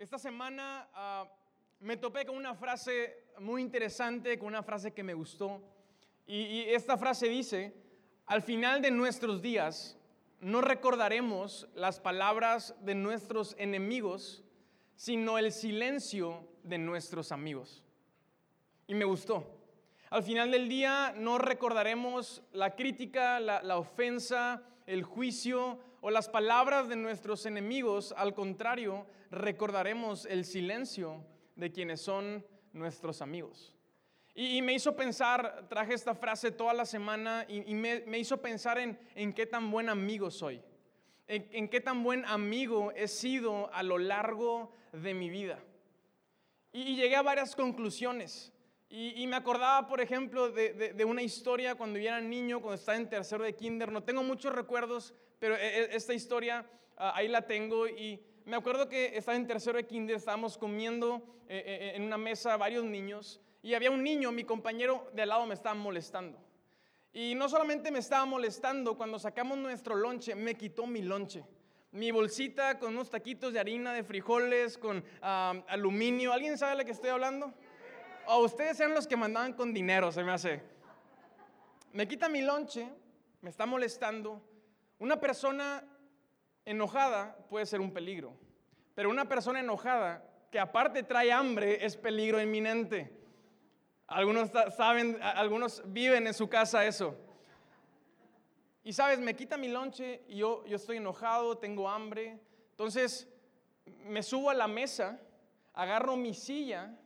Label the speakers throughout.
Speaker 1: Esta semana ah, me topé con una frase muy interesante, con una frase que me gustó. Y, esta frase dice, al final de nuestros días no recordaremos las palabras de nuestros enemigos, sino el silencio de nuestros amigos. Y me gustó. Al final del día no recordaremos la crítica, la ofensa, el juicio o las palabras de nuestros enemigos, al contrario, recordaremos el silencio de quienes son nuestros amigos. Y, me hizo pensar, traje esta frase toda la semana y, me, hizo pensar en, en, qué tan buen amigo soy, en, qué tan buen amigo he sido a lo largo de mi vida. Y, llegué a varias conclusiones. Y, me acordaba, por ejemplo, de, una historia cuando yo era niño, cuando estaba en tercero de kinder. No tengo muchos recuerdos, pero e, e, esta historia ah, ahí la tengo. Y me acuerdo que estaba en tercero de kinder, estábamos comiendo eh, eh, en una mesa varios niños. Y había un niño, mi compañero de al lado me estaba molestando. Y no solamente me estaba molestando, cuando sacamos nuestro lonche, me quitó mi lonche. Mi bolsita con unos taquitos de harina, de frijoles, con ah, aluminio. ¿Alguien sabe de lo que estoy hablando? O ustedes eran los que mandaban con dinero, se me hace. Me quita mi lonche, me está molestando. Una persona enojada puede ser un peligro, pero una persona enojada que aparte trae hambre es peligro inminente. Algunos saben, algunos viven en su casa eso. Y sabes, me quita mi lonche y yo, yo estoy enojado, tengo hambre. Entonces me subo a la mesa, agarro mi silla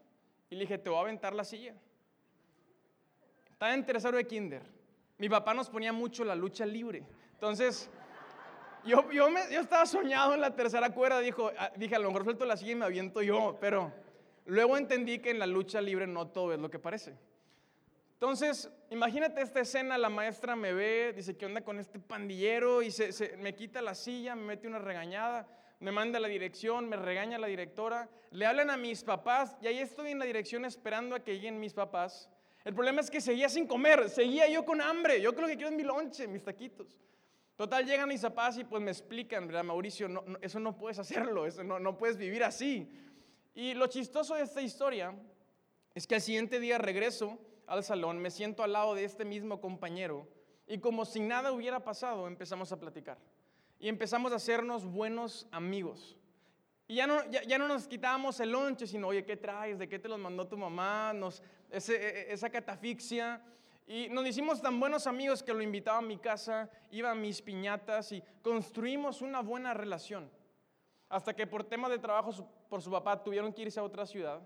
Speaker 1: y le dije, te voy a aventar la silla. Estaba en tercero de kinder. Mi papá nos ponía mucho la lucha libre. Entonces, yo, yo, me, yo estaba soñado en la tercera cuerda. Dijo, ah, dije, a lo mejor suelto la silla y me aviento yo. Pero luego entendí que en la lucha libre no todo es lo que parece. Entonces, imagínate esta escena, la maestra me ve, dice, ¿qué onda con este pandillero? Y se, se, me quita la silla, me mete una regañada me manda la dirección, me regaña la directora, le hablan a mis papás y ahí estoy en la dirección esperando a que lleguen mis papás. El problema es que seguía sin comer, seguía yo con hambre, yo creo que quiero mi lonche, mis taquitos. Total, llegan mis papás y pues me explican, ¿verdad, Mauricio? Eso no puedes hacerlo, no puedes vivir así. Y lo chistoso de esta historia es que al siguiente día regreso al salón, me siento al lado de este mismo compañero y como si nada hubiera pasado empezamos a platicar y empezamos a hacernos buenos amigos. Y ya no, ya, no nos quitábamos el lonche, sino, oye, ¿qué traes? ¿De qué te los mandó tu mamá? Nos, ese, e, e, esa catafixia. Y nos hicimos tan buenos amigos que lo invitaba a mi casa, iba a mis piñatas y construimos una buena relación. Hasta que por tema de trabajo por su papá tuvieron que irse a otra ciudad.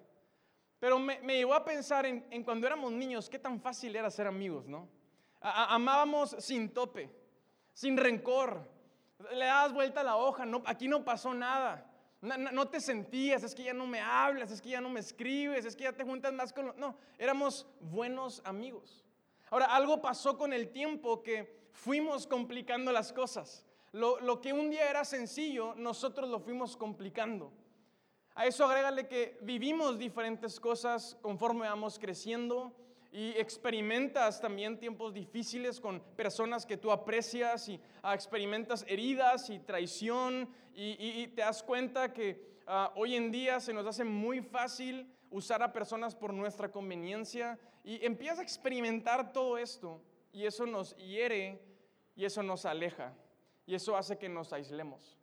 Speaker 1: Pero me, me llevó a pensar en, en, cuando éramos niños, qué tan fácil era ser amigos, ¿no? amábamos sin tope, sin rencor, le das vuelta a la hoja, no, aquí no pasó nada. No, te sentías, es que ya no me hablas, es que ya no me escribes, es que ya te juntas más con... No, éramos buenos amigos. Ahora, algo pasó con el tiempo que fuimos complicando las cosas. Lo, lo que un día era sencillo, nosotros lo fuimos complicando. A eso agrégale que vivimos diferentes cosas conforme vamos creciendo, y experimentas también tiempos difíciles con personas que tú aprecias y ah, experimentas heridas y traición y, te das cuenta que ah, hoy en día se nos hace muy fácil usar a personas por nuestra conveniencia y empiezas a experimentar todo esto y eso nos hiere y eso nos aleja y eso hace que nos aislemos.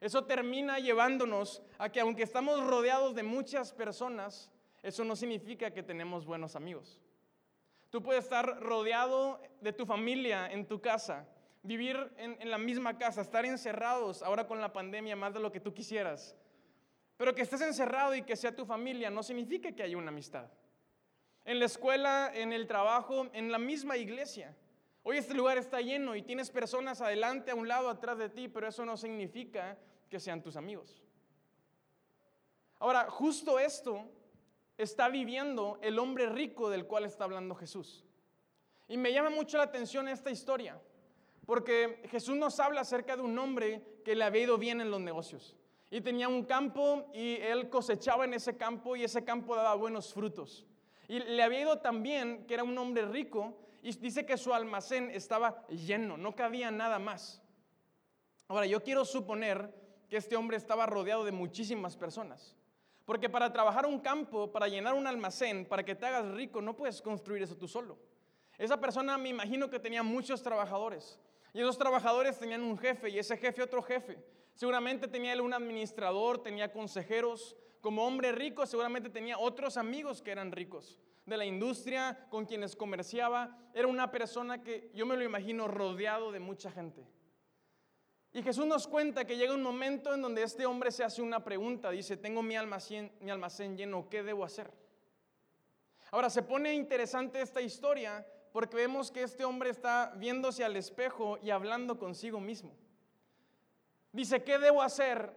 Speaker 1: Eso termina llevándonos a que aunque estamos rodeados de muchas personas, eso no significa que tenemos buenos amigos. Tú puedes estar rodeado de tu familia en tu casa, vivir en, la misma casa, estar encerrados ahora con la pandemia más de lo que tú quisieras. Pero que estés encerrado y que sea tu familia no significa que haya una amistad. En la escuela, en el trabajo, en la misma iglesia. Hoy este lugar está lleno y tienes personas adelante, a un lado, atrás de ti, pero eso no significa que sean tus amigos. Ahora, justo esto está viviendo el hombre rico del cual está hablando Jesús. Y me llama mucho la atención esta historia, porque Jesús nos habla acerca de un hombre que le había ido bien en los negocios. Y tenía un campo y él cosechaba en ese campo y ese campo daba buenos frutos. Y le había ido tan bien que era un hombre rico y dice que su almacén estaba lleno, no cabía nada más. Ahora, yo quiero suponer que este hombre estaba rodeado de muchísimas personas. Porque para trabajar un campo, para llenar un almacén, para que te hagas rico, no puedes construir eso tú solo. Esa persona me imagino que tenía muchos trabajadores. Y esos trabajadores tenían un jefe y ese jefe otro jefe. Seguramente tenía él un administrador, tenía consejeros. Como hombre rico seguramente tenía otros amigos que eran ricos. De la industria con quienes comerciaba. Era una persona que yo me lo imagino rodeado de mucha gente. Y Jesús nos cuenta que llega un momento en donde este hombre se hace una pregunta. Dice, tengo mi almacén, mi almacén lleno, ¿qué debo hacer? Ahora se pone interesante esta historia porque vemos que este hombre está viéndose al espejo y hablando consigo mismo. Dice, ¿qué debo hacer?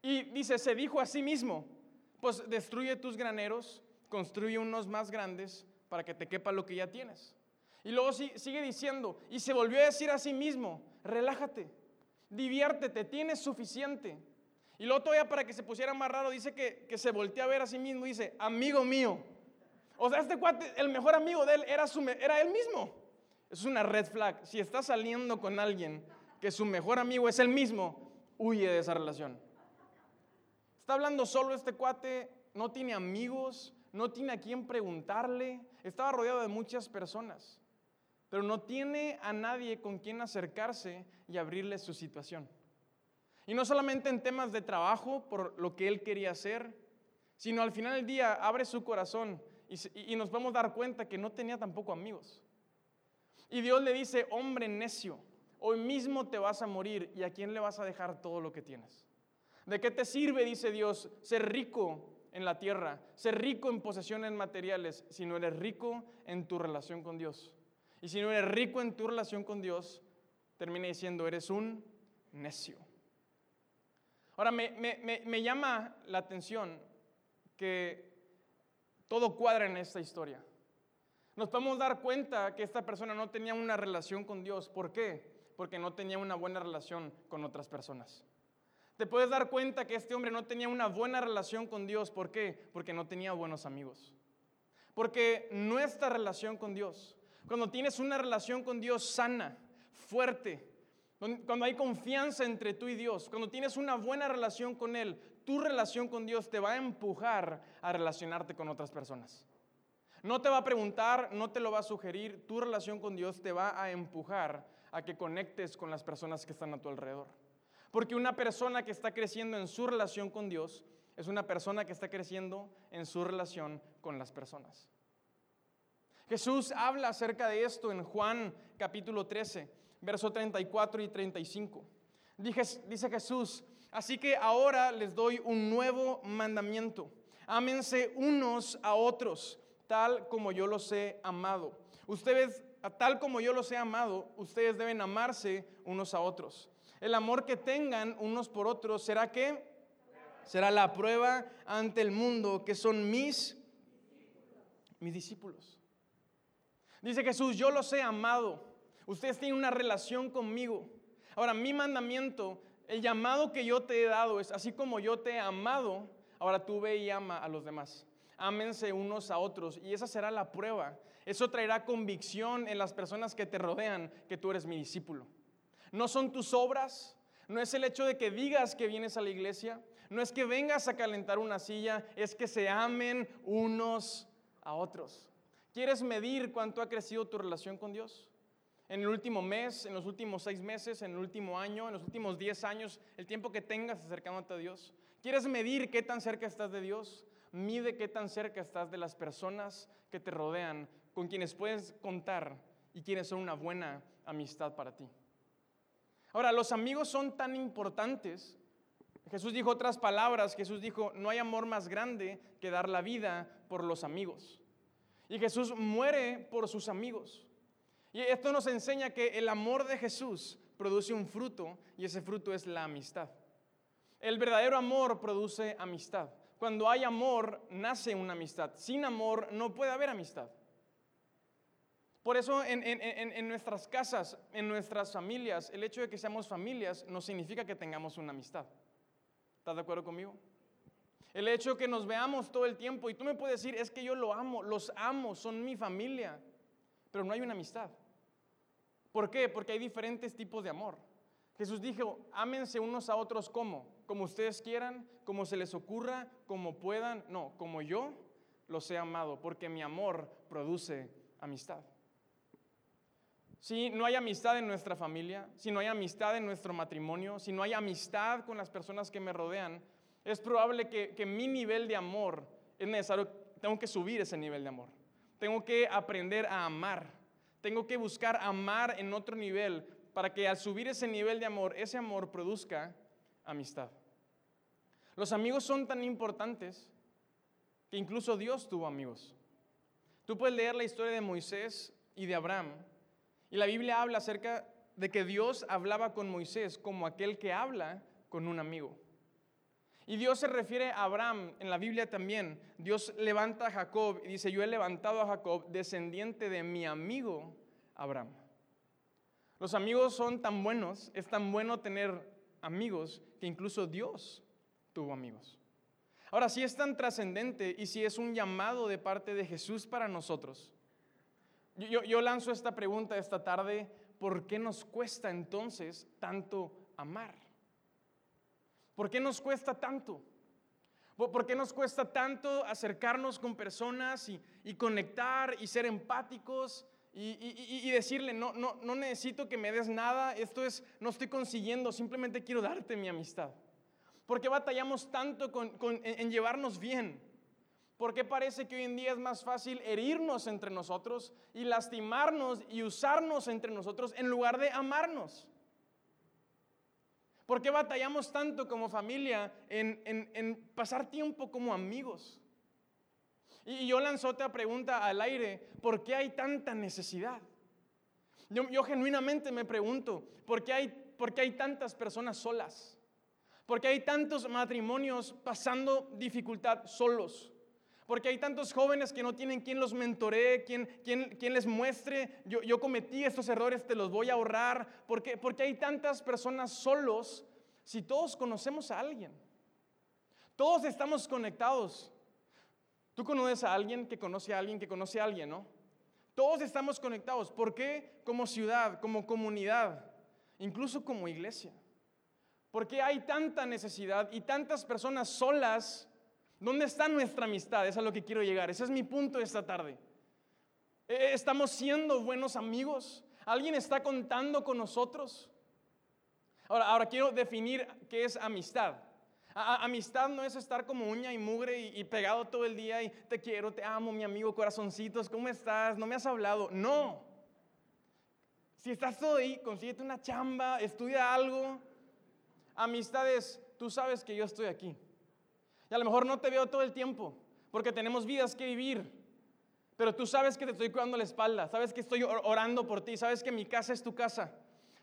Speaker 1: Y dice, se dijo a sí mismo, pues destruye tus graneros, construye unos más grandes para que te quepa lo que ya tienes. Y luego sigue diciendo, y se volvió a decir a sí mismo, relájate diviértete, tienes suficiente. Y luego todavía para que se pusiera más raro, dice que, se voltea a ver a sí mismo dice, amigo mío. O sea, este cuate, el mejor amigo de él era, su, era él mismo. Es una red flag. Si está saliendo con alguien que su mejor amigo es él mismo, huye de esa relación. Está hablando solo este cuate, no tiene amigos, no tiene a quién preguntarle, estaba rodeado de muchas personas pero no tiene a nadie con quien acercarse y abrirle su situación. Y no solamente en temas de trabajo, por lo que él quería hacer, sino al final del día abre su corazón y, y nos vamos a dar cuenta que no tenía tampoco amigos. Y Dios le dice, hombre necio, hoy mismo te vas a morir y a quién le vas a dejar todo lo que tienes. ¿De qué te sirve, dice Dios, ser rico en la tierra, ser rico en posesiones materiales, si no eres rico en tu relación con Dios? Y si no eres rico en tu relación con Dios, termina diciendo, eres un necio. Ahora, me, llama la atención que todo cuadra en esta historia. Nos podemos dar cuenta que esta persona no tenía una relación con Dios. ¿Por qué? Porque no tenía una buena relación con otras personas. Te puedes dar cuenta que este hombre no tenía una buena relación con Dios. ¿Por qué? Porque no tenía buenos amigos. Porque nuestra relación con Dios cuando tienes una relación con Dios sana, fuerte, cuando hay confianza entre tú y Dios, cuando tienes una buena relación con Él, tu relación con Dios te va a empujar a relacionarte con otras personas. No te va a preguntar, no te lo va a sugerir, tu relación con Dios te va a empujar a que conectes con las personas que están a tu alrededor. Porque una persona que está creciendo en su relación con Dios es una persona que está creciendo en su relación con las personas. Jesús habla acerca de esto en Juan capítulo 13, verso 34 y 35. Dice Jesús, así que ahora les doy un nuevo mandamiento. Ámense unos a otros, tal como yo los he amado. Ustedes, tal como yo los he amado, ustedes deben amarse unos a otros. El amor que tengan unos por otros será que será la prueba ante el mundo que son mis mis discípulos. Dice Jesús, yo los he amado. Ustedes tienen una relación conmigo. Ahora, mi mandamiento, el llamado que yo te he dado es, así como yo te he amado, ahora tú ve y ama a los demás. Ámense unos a otros y esa será la prueba. Eso traerá convicción en las personas que te rodean que tú eres mi discípulo. No son tus obras, no es el hecho de que digas que vienes a la iglesia, no es que vengas a calentar una silla, es que se amen unos a otros. ¿Quieres medir cuánto ha crecido tu relación con Dios? En el último mes, en los últimos seis meses, en el último año, en los últimos diez años, el tiempo que tengas acercándote a Dios. ¿Quieres medir qué tan cerca estás de Dios? Mide qué tan cerca estás de las personas que te rodean, con quienes puedes contar y quienes son una buena amistad para ti. Ahora, los amigos son tan importantes. Jesús dijo otras palabras. Jesús dijo, no hay amor más grande que dar la vida por los amigos. Y Jesús muere por sus amigos. Y esto nos enseña que el amor de Jesús produce un fruto y ese fruto es la amistad. El verdadero amor produce amistad. Cuando hay amor, nace una amistad. Sin amor no puede haber amistad. Por eso en, en, nuestras casas, en nuestras familias, el hecho de que seamos familias no significa que tengamos una amistad. ¿Estás de acuerdo conmigo? El hecho de que nos veamos todo el tiempo y tú me puedes decir, es que yo lo amo, los amo, son mi familia, pero no hay una amistad. ¿Por qué? Porque hay diferentes tipos de amor. Jesús dijo, ámense unos a otros como como ustedes quieran, como se les ocurra, como puedan, no, como yo los he amado, porque mi amor produce amistad. Si no hay amistad en nuestra familia, si no hay amistad en nuestro matrimonio, si no hay amistad con las personas que me rodean, es probable que, que mi nivel de amor es necesario, tengo que subir ese nivel de amor. Tengo que aprender a amar. Tengo que buscar amar en otro nivel para que al subir ese nivel de amor, ese amor produzca amistad. Los amigos son tan importantes que incluso Dios tuvo amigos. Tú puedes leer la historia de Moisés y de Abraham. Y la Biblia habla acerca de que Dios hablaba con Moisés como aquel que habla con un amigo. Y Dios se refiere a Abraham en la Biblia también. Dios levanta a Jacob y dice, yo he levantado a Jacob, descendiente de mi amigo Abraham. Los amigos son tan buenos, es tan bueno tener amigos que incluso Dios tuvo amigos. Ahora, si es tan trascendente y si es un llamado de parte de Jesús para nosotros, yo, yo, lanzo esta pregunta esta tarde, ¿por qué nos cuesta entonces tanto amar? ¿Por qué nos cuesta tanto? ¿Por qué nos cuesta tanto acercarnos con personas y, y conectar y ser empáticos y, decirle, no, no, no necesito que me des nada, esto es, no estoy consiguiendo, simplemente quiero darte mi amistad. ¿Por qué batallamos tanto con, en, llevarnos bien? ¿Por qué parece que hoy en día es más fácil herirnos entre nosotros y lastimarnos y usarnos entre nosotros en lugar de amarnos? ¿Por qué batallamos tanto como familia en, en pasar tiempo como amigos? Y yo lanzo otra pregunta al aire, ¿por qué hay tanta necesidad? Yo, genuinamente me pregunto, ¿por qué, hay, ¿por qué hay tantas personas solas? ¿Por qué hay tantos matrimonios pasando dificultad solos? Porque hay tantos jóvenes que no tienen quien los mentoree, quien, quien, les muestre, yo, yo, cometí estos errores, te los voy a ahorrar. Porque, porque hay tantas personas solos si todos conocemos a alguien. Todos estamos conectados. Tú conoces a alguien que conoce a alguien que conoce a alguien, ¿no? Todos estamos conectados. ¿Por qué? Como ciudad, como comunidad, incluso como iglesia. ¿Por qué hay tanta necesidad y tantas personas solas? ¿Dónde está nuestra amistad? Es a lo que quiero llegar. Ese es mi punto esta tarde. Eh, ¿Estamos siendo buenos amigos? ¿Alguien está contando con nosotros? Ahora, ahora quiero definir qué es amistad amistad no es estar como uña y mugre y, pegado todo el día y te quiero, te amo, mi amigo, corazoncitos, ¿cómo estás? No me has hablado. No. Si estás ahí, consíguete una chamba, estudia algo. Amistades, tú sabes que yo estoy aquí. Y a lo mejor no te veo todo el tiempo, porque tenemos vidas que vivir. Pero tú sabes que te estoy cuidando la espalda, sabes que estoy orando por ti, sabes que mi casa es tu casa.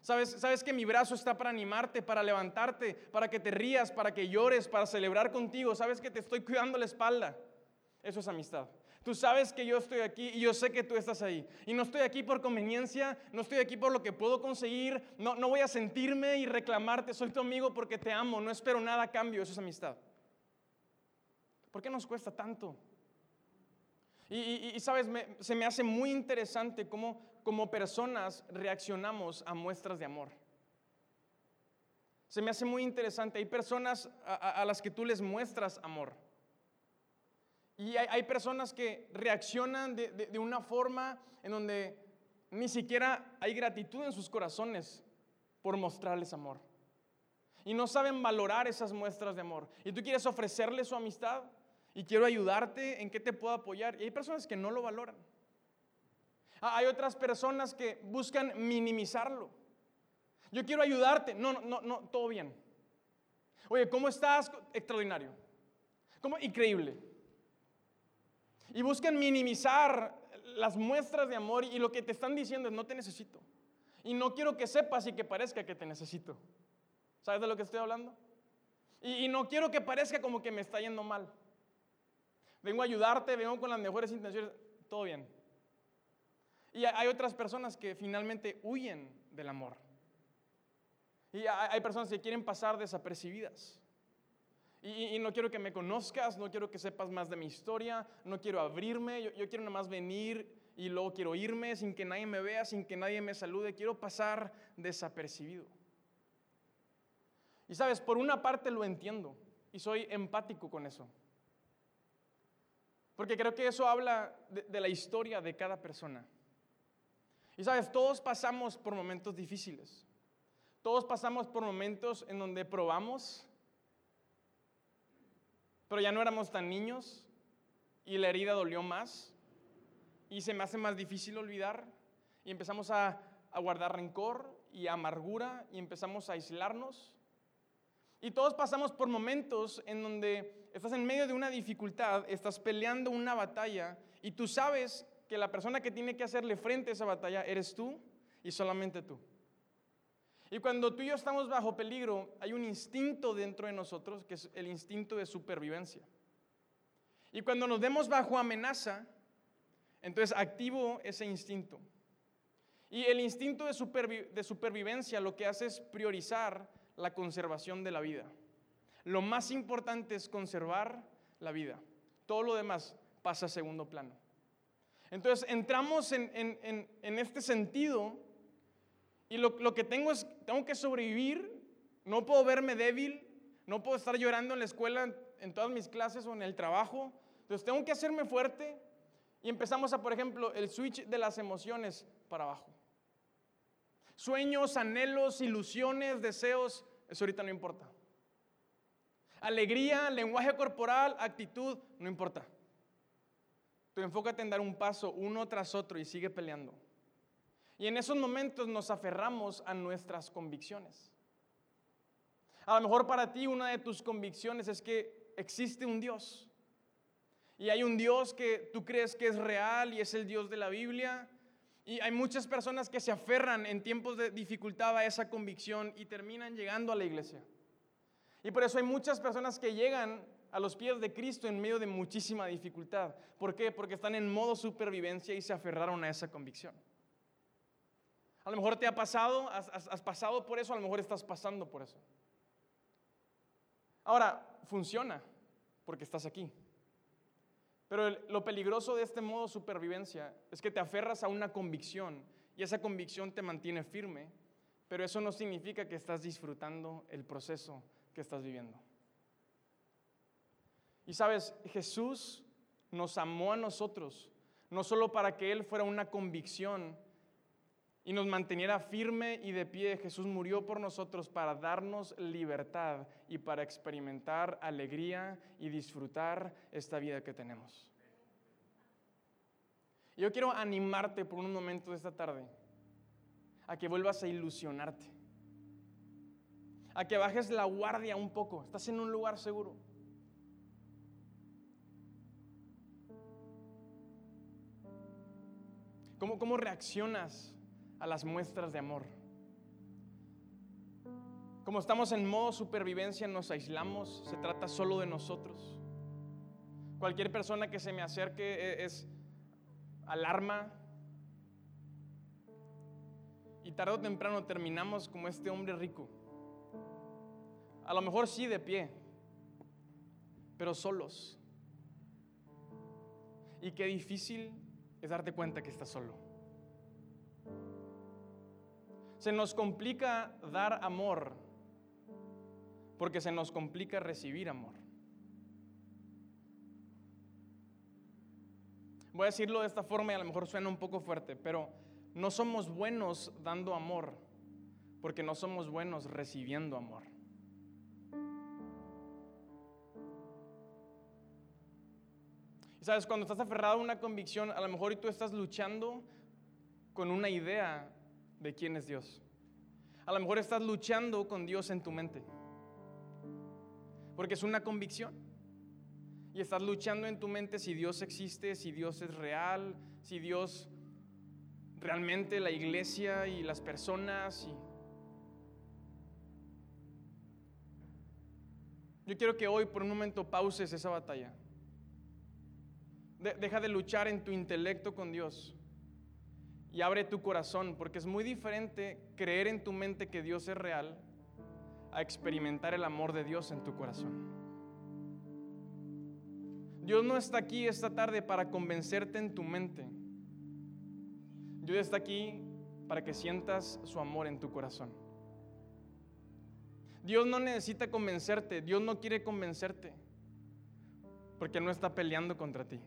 Speaker 1: Sabes, sabes que mi brazo está para animarte, para levantarte, para que te rías, para que llores, para celebrar contigo. Sabes que te estoy cuidando la espalda. Eso es amistad. Tú sabes que yo estoy aquí y yo sé que tú estás ahí. Y no estoy aquí por conveniencia, no estoy aquí por lo que puedo conseguir, no, no voy a sentirme y reclamarte, soy tu amigo porque te amo, no espero nada a cambio, eso es amistad. ¿Por qué nos cuesta tanto? Y, sabes, se me hace muy interesante cómo como personas reaccionamos a muestras de amor. Se me hace muy interesante. Hay personas a, las que tú les muestras amor. Y hay, personas que reaccionan de, de, una forma en donde ni siquiera hay gratitud en sus corazones por mostrarles amor. Y no saben valorar esas muestras de amor. Y tú quieres ofrecerles su amistad y quiero ayudarte en qué te puedo apoyar. Y hay personas que no lo valoran. Ah, hay otras personas que buscan minimizarlo. Yo quiero ayudarte. No, no, no, todo bien. Oye, ¿cómo estás? Extraordinario. ¿Cómo? Increíble. Y buscan minimizar las muestras de amor y lo que te están diciendo es no te necesito. Y no quiero que sepas y que parezca que te necesito. ¿Sabes de lo que estoy hablando? Y, y no quiero que parezca como que me está yendo mal. Vengo a ayudarte, vengo con las mejores intenciones. Todo bien. Y hay otras personas que finalmente huyen del amor. Y hay personas que quieren pasar desapercibidas. Y, no quiero que me conozcas, no quiero que sepas más de mi historia, no quiero abrirme, yo, yo quiero nada más venir y luego quiero irme sin que nadie me vea, sin que nadie me salude, quiero pasar desapercibido. Y sabes, por una parte lo entiendo y soy empático con eso. Porque creo que eso habla de, la historia de cada persona. Y sabes, todos pasamos por momentos difíciles. Todos pasamos por momentos en donde probamos, pero ya no éramos tan niños y la herida dolió más y se me hace más difícil olvidar y empezamos a, a guardar rencor y amargura y empezamos a aislarnos. Y todos pasamos por momentos en donde estás en medio de una dificultad, estás peleando una batalla y tú sabes que la persona que tiene que hacerle frente a esa batalla eres tú y solamente tú. Y cuando tú y yo estamos bajo peligro, hay un instinto dentro de nosotros que es el instinto de supervivencia. Y cuando nos vemos bajo amenaza, entonces activo ese instinto. Y el instinto de, de supervivencia lo que hace es priorizar la conservación de la vida. Lo más importante es conservar la vida. Todo lo demás pasa a segundo plano. Entonces entramos en, este sentido y lo, lo, que tengo es, tengo que sobrevivir, no puedo verme débil, no puedo estar llorando en la escuela, en todas mis clases o en el trabajo. Entonces tengo que hacerme fuerte y empezamos a, por ejemplo, el switch de las emociones para abajo. Sueños, anhelos, ilusiones, deseos, eso ahorita no importa. Alegría, lenguaje corporal, actitud, no importa. Tú enfócate en dar un paso uno tras otro y sigue peleando. Y en esos momentos nos aferramos a nuestras convicciones. A lo mejor para ti una de tus convicciones es que existe un Dios. Y hay un Dios que tú crees que es real y es el Dios de la Biblia. Y hay muchas personas que se aferran en tiempos de dificultad a esa convicción y terminan llegando a la iglesia. Y por eso hay muchas personas que llegan a los pies de Cristo en medio de muchísima dificultad. ¿Por qué? Porque están en modo supervivencia y se aferraron a esa convicción. A lo mejor te ha pasado, has, has pasado por eso, a lo mejor estás pasando por eso. Ahora, funciona porque estás aquí. Pero lo peligroso de este modo supervivencia es que te aferras a una convicción y esa convicción te mantiene firme, pero eso no significa que estás disfrutando el proceso que estás viviendo. Y sabes, Jesús nos amó a nosotros, no solo para que Él fuera una convicción y nos manteniera firme y de pie, Jesús murió por nosotros para darnos libertad y para experimentar alegría y disfrutar esta vida que tenemos. Yo quiero animarte por un momento de esta tarde a que vuelvas a ilusionarte, a que bajes la guardia un poco, estás en un lugar seguro. ¿Cómo, cómo reaccionas a las muestras de amor. Como estamos en modo supervivencia, nos aislamos, se trata solo de nosotros. Cualquier persona que se me acerque e, es, alarma. Y tarde o temprano terminamos como este hombre rico. A lo mejor sí de pie, pero solos. Y qué difícil es darte cuenta que estás solo. Se nos complica dar amor porque se nos complica recibir amor. Voy a decirlo de esta forma y a lo mejor suena un poco fuerte, pero no somos buenos dando amor porque no somos buenos recibiendo amor. Y sabes, cuando estás aferrado a una convicción, a lo mejor tú estás luchando con una idea de quién es Dios. A lo mejor estás luchando con Dios en tu mente. Porque es una convicción. Y estás luchando en tu mente si Dios existe, si Dios es real, si Dios realmente la iglesia y las personas. Yo quiero que hoy por un momento pauses esa batalla. deja de luchar en tu intelecto con Dios y abre tu corazón, porque es muy diferente creer en tu mente que Dios es real a experimentar el amor de Dios en tu corazón. Dios no está aquí esta tarde para convencerte en tu mente. Dios está aquí para que sientas su amor en tu corazón. Dios no necesita convencerte, Dios no quiere convencerte, porque no está peleando contra ti.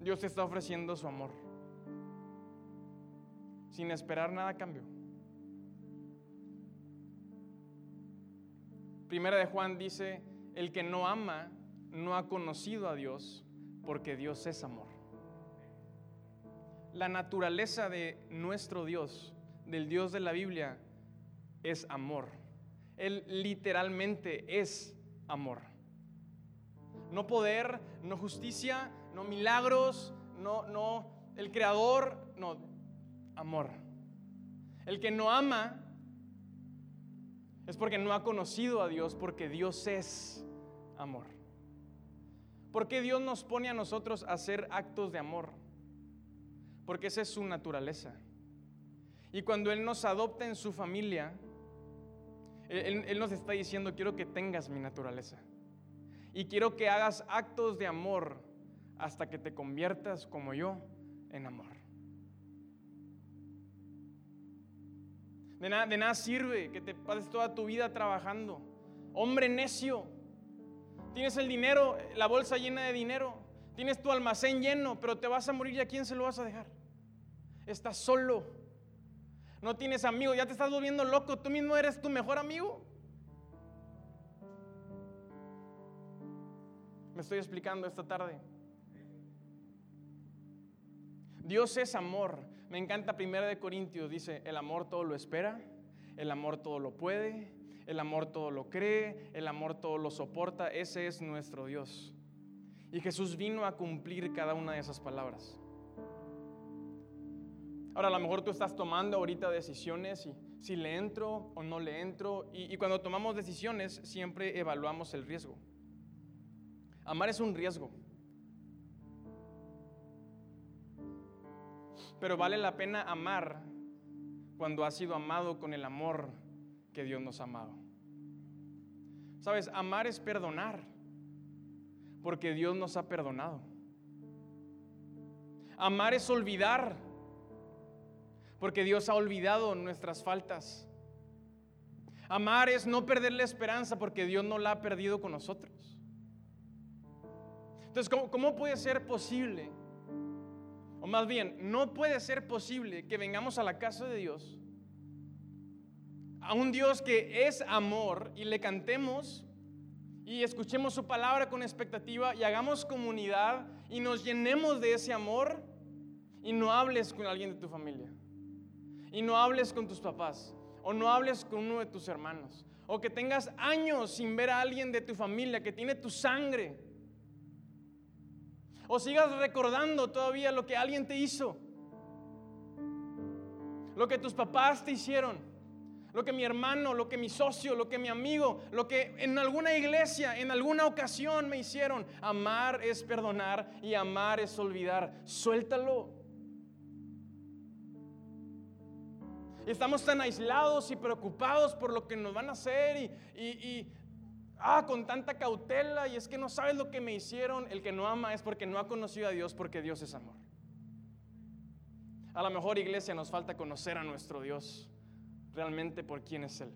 Speaker 1: Dios te está ofreciendo su amor, sin esperar nada cambio. Primera de Juan dice, el que no ama no ha conocido a Dios, porque Dios es amor. La naturaleza de nuestro Dios, del Dios de la Biblia, es amor. Él literalmente es amor. No poder, no justicia, no milagros, no, no el creador, no, amor. El que no ama es porque no ha conocido a Dios, porque Dios es amor. Porque Dios nos pone a nosotros a hacer actos de amor? Porque esa es su naturaleza. Y cuando Él nos adopta en su familia, él, nos está diciendo, quiero que tengas mi naturaleza. Y quiero que hagas actos de amor hasta que te conviertas como yo en amor. De nada, sirve que te pases toda tu vida trabajando. Hombre necio. Tienes el dinero, la bolsa llena de dinero. Tienes tu almacén lleno, pero te vas a morir y a quién se lo vas a dejar. Estás solo no tienes amigos, ya te estás volviendo loco, tú mismo eres tu mejor amigo. Me estoy explicando esta tarde. Dios es amor. Me encanta Primera de Corintios, dice, el amor todo lo espera, el amor todo lo puede, el amor todo lo cree, el amor todo lo soporta. Ese es nuestro Dios. Y Jesús vino a cumplir cada una de esas palabras. Ahora, a lo mejor tú estás tomando ahorita decisiones y si le entro o no le entro. Y, y cuando tomamos decisiones siempre evaluamos el riesgo. Amar es un riesgo. Pero vale la pena amar cuando has sido amado con el amor que Dios nos ha amado. Sabes, amar es perdonar, porque Dios nos ha perdonado. Amar es olvidar, porque Dios ha olvidado nuestras faltas. Amar es no perder la esperanza porque Dios no la ha perdido con nosotros. Entonces, ¿cómo, puede ser posible? O más bien, no puede ser posible que vengamos a la casa de Dios, a un Dios que es amor, y le cantemos y escuchemos su palabra con expectativa y hagamos comunidad y nos llenemos de ese amor y no hables con alguien de tu familia y no hables con tus papás o no hables con uno de tus hermanos o que tengas años sin ver a alguien de tu familia que tiene tu sangre o sigas recordando todavía lo que alguien te hizo, lo que tus papás te hicieron, lo que mi hermano, lo que mi socio, lo que mi amigo, lo que en alguna iglesia, en alguna ocasión me hicieron. Amar es perdonar y amar es olvidar. Suéltalo. Estamos tan aislados y preocupados por lo que nos van a hacer y, ah, con tanta cautela y es que no sabes lo que me hicieron. El que no ama es porque no ha conocido a Dios porque Dios es amor. A lo mejor iglesia nos falta conocer a nuestro Dios realmente por quién es Él.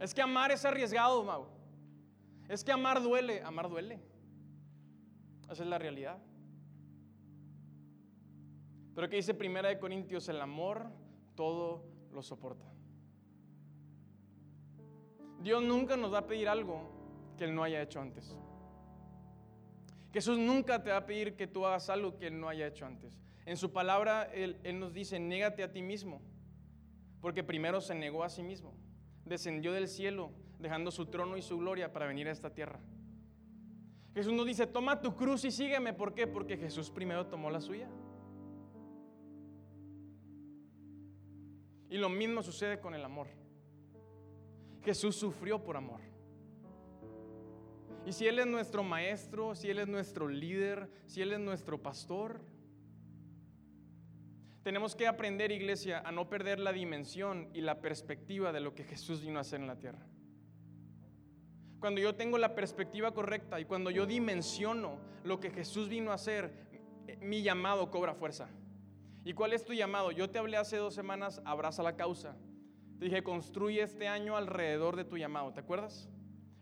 Speaker 1: Es que amar es arriesgado, Mau. Es que amar duele, amar duele. Esa es la realidad. Pero que dice Primera de Corintios, el amor todo lo soporta. Dios nunca nos va a pedir algo que Él no haya hecho antes. Jesús nunca te va a pedir que tú hagas algo que Él no haya hecho antes. En su palabra Él, nos dice, négate a ti mismo, porque primero se negó a sí mismo. Descendió del cielo, dejando su trono y su gloria para venir a esta tierra. Jesús nos dice, toma tu cruz y sígueme. ¿Por qué? Porque Jesús primero tomó la suya. Y lo mismo sucede con el amor. Jesús sufrió por amor. Y si Él es nuestro maestro, si Él es nuestro líder, si Él es nuestro pastor, tenemos que aprender, iglesia, a no perder la dimensión y la perspectiva de lo que Jesús vino a hacer en la tierra. Cuando yo tengo la perspectiva correcta y cuando yo dimensiono lo que Jesús vino a hacer, mi llamado cobra fuerza. ¿Y cuál es tu llamado? Yo te hablé hace dos semanas, abraza la causa. Te dije, construye este año alrededor de tu llamado, ¿te acuerdas?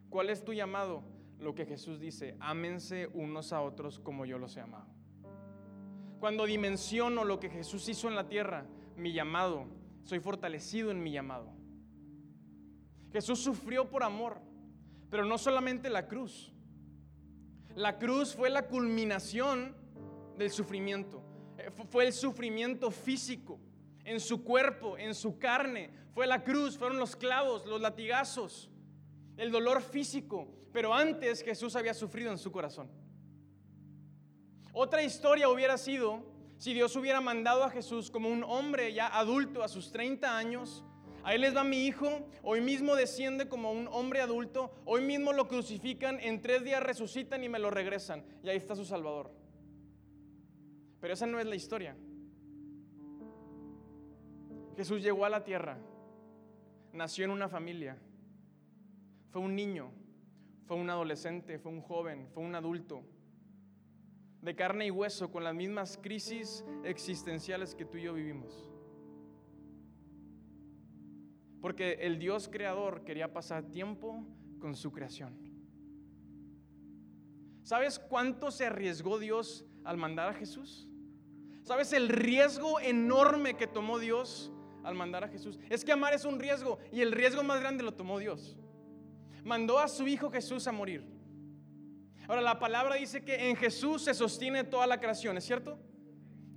Speaker 1: ¿Cuál es tu llamado? Lo que Jesús dice, ámense unos a otros como yo los he amado. Cuando dimensiono lo que Jesús hizo en la tierra, mi llamado, soy fortalecido en mi llamado. Jesús sufrió por amor, pero no solamente la cruz. La cruz fue la culminación del sufrimiento. Eh, fue el sufrimiento físico en su cuerpo, en su carne. Fue la cruz, fueron los clavos, los latigazos, el dolor físico. Pero antes Jesús había sufrido en su corazón. Otra historia hubiera sido si Dios hubiera mandado a Jesús como un hombre ya adulto a sus 30 años. Ahí les va mi hijo, hoy mismo desciende como un hombre adulto, hoy mismo lo crucifican, en tres días resucitan y me lo regresan. Y ahí está su Salvador. Pero esa no es la historia. Jesús llegó a la tierra, nació en una familia, fue un niño, fue un adolescente, fue un joven, fue un adulto, de carne y hueso, con las mismas crisis existenciales que tú y yo vivimos. Porque el Dios creador quería pasar tiempo con su creación. ¿Sabes cuánto se arriesgó Dios al mandar a Jesús? ¿Sabes el riesgo enorme que tomó Dios al mandar a Jesús? Es que amar es un riesgo y el riesgo más grande lo tomó Dios. Mandó a su Hijo Jesús a morir. Ahora la palabra dice que en Jesús se sostiene toda la creación, ¿es cierto?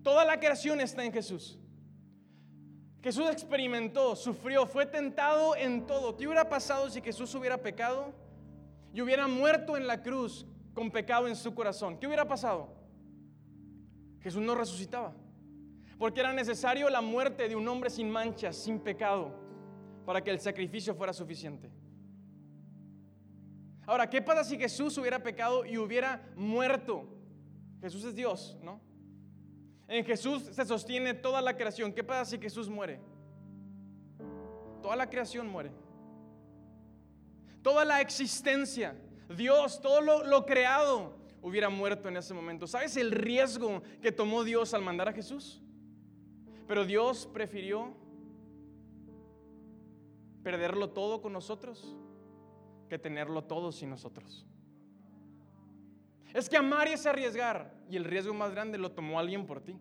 Speaker 1: Toda la creación está en Jesús. Jesús experimentó, sufrió, fue tentado en todo. ¿Qué hubiera pasado si Jesús hubiera pecado y hubiera muerto en la cruz con pecado en su corazón? ¿Qué hubiera pasado? Jesús no resucitaba. Porque era necesario la muerte de un hombre sin manchas, sin pecado, para que el sacrificio fuera suficiente. Ahora, ¿qué pasa si Jesús hubiera pecado y hubiera muerto? Jesús es Dios, ¿no? En Jesús se sostiene toda la creación. ¿Qué pasa si Jesús muere? Toda la creación muere. Toda la existencia, Dios, todo lo, lo creado hubiera muerto en ese momento. ¿Sabes el riesgo que tomó Dios al mandar a Jesús? Pero Dios prefirió perderlo todo con nosotros que tenerlo todo sin nosotros. Es que amar es arriesgar y el riesgo más grande lo tomó alguien por ti.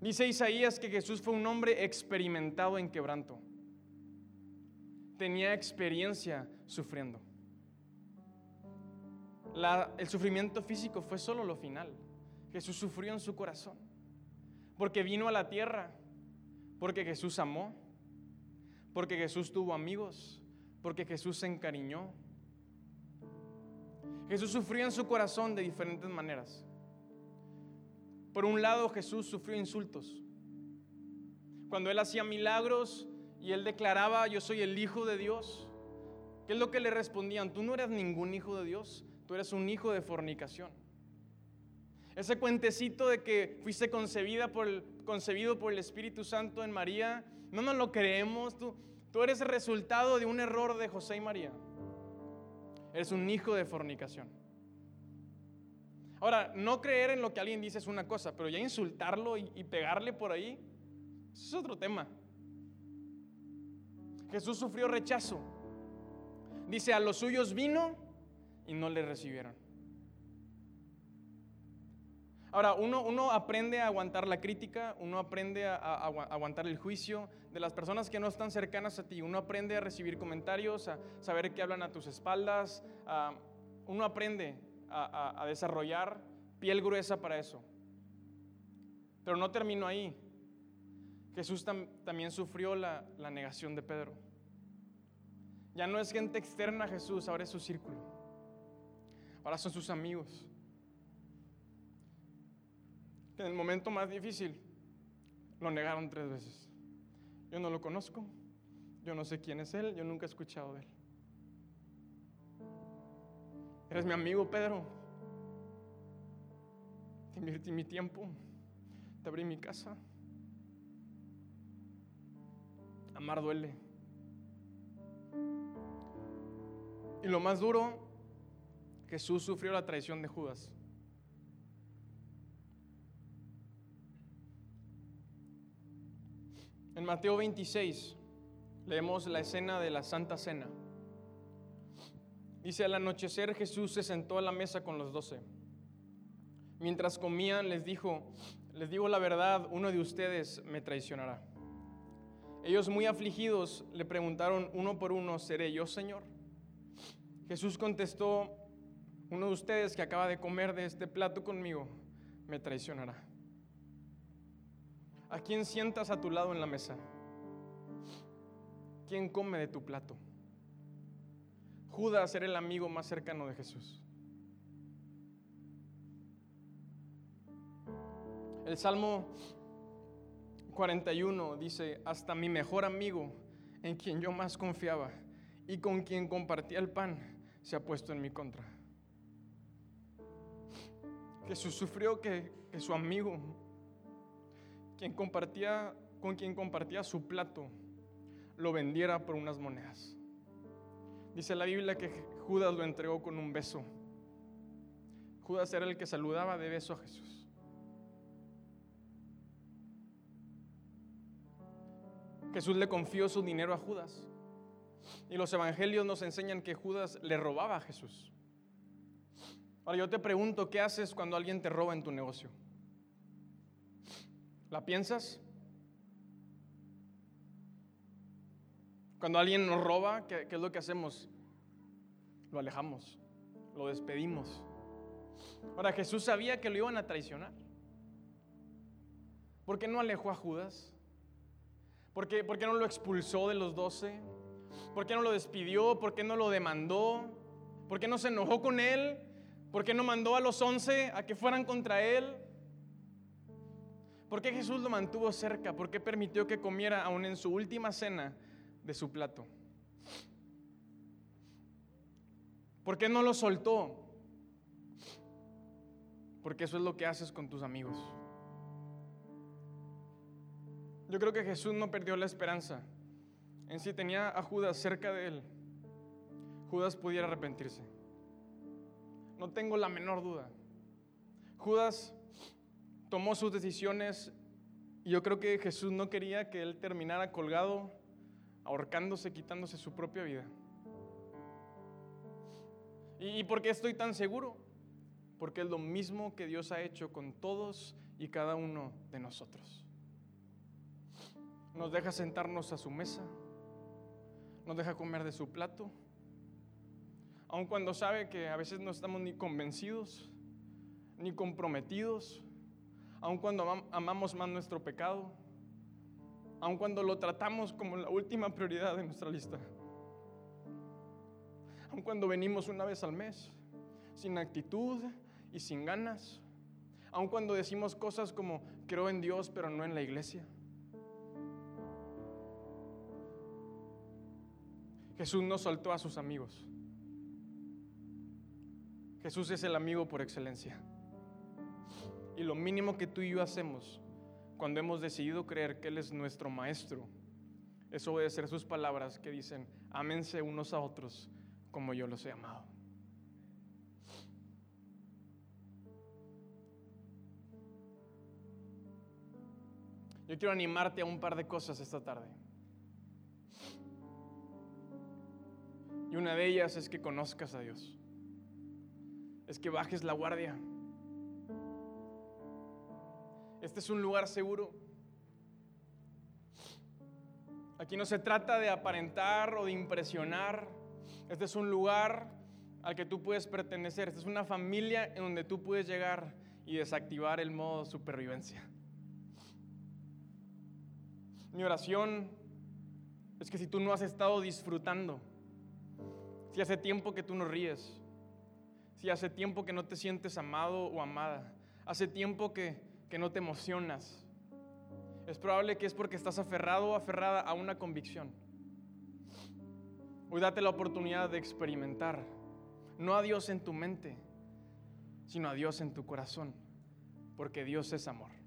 Speaker 1: Dice Isaías que Jesús fue un hombre experimentado en quebranto. Tenía experiencia sufriendo el sufrimiento físico fue solo lo final. Jesús sufrió en su corazón. Porque vino a la tierra. Porque Jesús amó. Porque Jesús tuvo amigos. Porque Jesús se encariñó. Jesús sufrió en su corazón de diferentes maneras. Por un lado, Jesús sufrió insultos. Cuando él hacía milagros y él declaraba, yo soy el Hijo de Dios, ¿qué es lo que le respondían? Tú no eres ningún hijo de Dios. Tú eres un hijo de fornicación. Ese cuentecito de que fuiste concebido por el Espíritu Santo en María, no nos lo creemos. Tú, tú eres el resultado de un error de José y María. Eres un hijo de fornicación. Ahora, no creer en lo que alguien dice es una cosa, pero ya insultarlo y, y pegarle por ahí, eso es otro tema. Jesús sufrió rechazo. Dice, a los suyos vino y no le recibieron. Ahora, uno, uno, aprende a aguantar la crítica, uno aprende a, aguantar el juicio de las personas que no están cercanas a ti, uno aprende a recibir comentarios, a saber que hablan a tus espaldas, uno aprende a, desarrollar piel gruesa para eso. Pero no terminó ahí. Jesús también sufrió la, la negación de Pedro. Ya no es gente externa a Jesús, ahora es su círculo. Ahora son sus amigos. En el momento más difícil lo negaron tres veces. Yo no lo conozco, yo no sé quién es él, yo nunca he escuchado de él. Eres mi amigo, Pedro. Te invertí mi tiempo, te abrí mi casa. Amar duele. Y lo más duro Jesús sufrió la traición de Judas. Mateo 26 leemos la escena de la Santa Cena. Dice, al anochecer Jesús se sentó a la mesa con los doce. Mientras comían les dijo, les digo la verdad, uno de ustedes me traicionará. Ellos muy afligidos le preguntaron uno por uno, ¿seré yo, Señor? Jesús contestó, uno de ustedes que acaba de comer de este plato conmigo, me traicionará. ¿A quién sientas a tu lado en la mesa? ¿Quién come de tu plato? Judas era el amigo más cercano de Jesús. El Salmo 41 dice, hasta mi mejor amigo, en quien yo más confiaba y con quien compartía el pan, se ha puesto en mi contra. Jesús sufrió que, que su amigo, quien compartía, con quien compartía su plato, lo vendiera por unas monedas. Dice la Biblia que Judas lo entregó con un beso. Judas era el que saludaba de beso a Jesús. Jesús le confió su dinero a Judas. Y los evangelios nos enseñan que Judas le robaba a Jesús. Ahora yo te pregunto, ¿qué haces cuando alguien te roba en tu negocio? ¿La piensas? Cuando alguien nos roba, ¿qué, es lo que hacemos? Lo alejamos, lo despedimos. Ahora Jesús sabía que lo iban a traicionar. ¿Por qué no alejó a Judas? ¿Por qué, ¿Por qué, no lo expulsó de los doce? ¿Por qué no lo despidió? ¿Por qué no lo demandó? ¿Por qué no se enojó con él? ¿Por qué no mandó a los once a que fueran contra él? ¿Por qué Jesús lo mantuvo cerca? ¿Por qué permitió que comiera aún en su última cena de su plato? ¿Por qué no lo soltó? Porque eso es lo que haces con tus amigos. Yo creo que Jesús no perdió la esperanza en si tenía a Judas cerca de él. Judas pudiera arrepentirse. No tengo la menor duda. Judas tomó sus decisiones y yo creo que Jesús no quería que él terminara colgado ahorcándose, quitándose su propia vida. ¿Y por qué estoy tan seguro? Porque es lo mismo que Dios ha hecho con todos y cada uno de nosotros. Nos deja sentarnos a su mesa, nos deja comer de su plato, aun cuando sabe que a veces no estamos ni convencidos, ni comprometidos, aun cuando amamos más nuestro pecado aun cuando lo tratamos como la última prioridad de nuestra lista. Aun cuando venimos una vez al mes, sin actitud y sin ganas. Aun cuando decimos cosas como creo en Dios pero no en la iglesia. Jesús no soltó a sus amigos. Jesús es el amigo por excelencia. Y lo mínimo que tú y yo hacemos cuando hemos decidido creer que Él es nuestro Maestro, es obedecer sus palabras que dicen, ámense unos a otros como yo los he amado. Yo quiero animarte a un par de cosas esta tarde. Y una de ellas es que conozcas a Dios. Es que bajes la guardia. Este es un lugar seguro. Aquí no se trata de aparentar o de impresionar. Este es un lugar al que tú puedes pertenecer. Esta es una familia en donde tú puedes llegar y desactivar el modo supervivencia. Mi oración es que si tú no has estado disfrutando, si hace tiempo que tú no ríes, si hace tiempo que no te sientes amado o amada, hace tiempo que que no te emocionas. Es probable que es porque estás aferrado o aferrada a una convicción. Hoy date la oportunidad de experimentar, no a Dios en tu mente, sino a Dios en tu corazón, porque Dios es amor.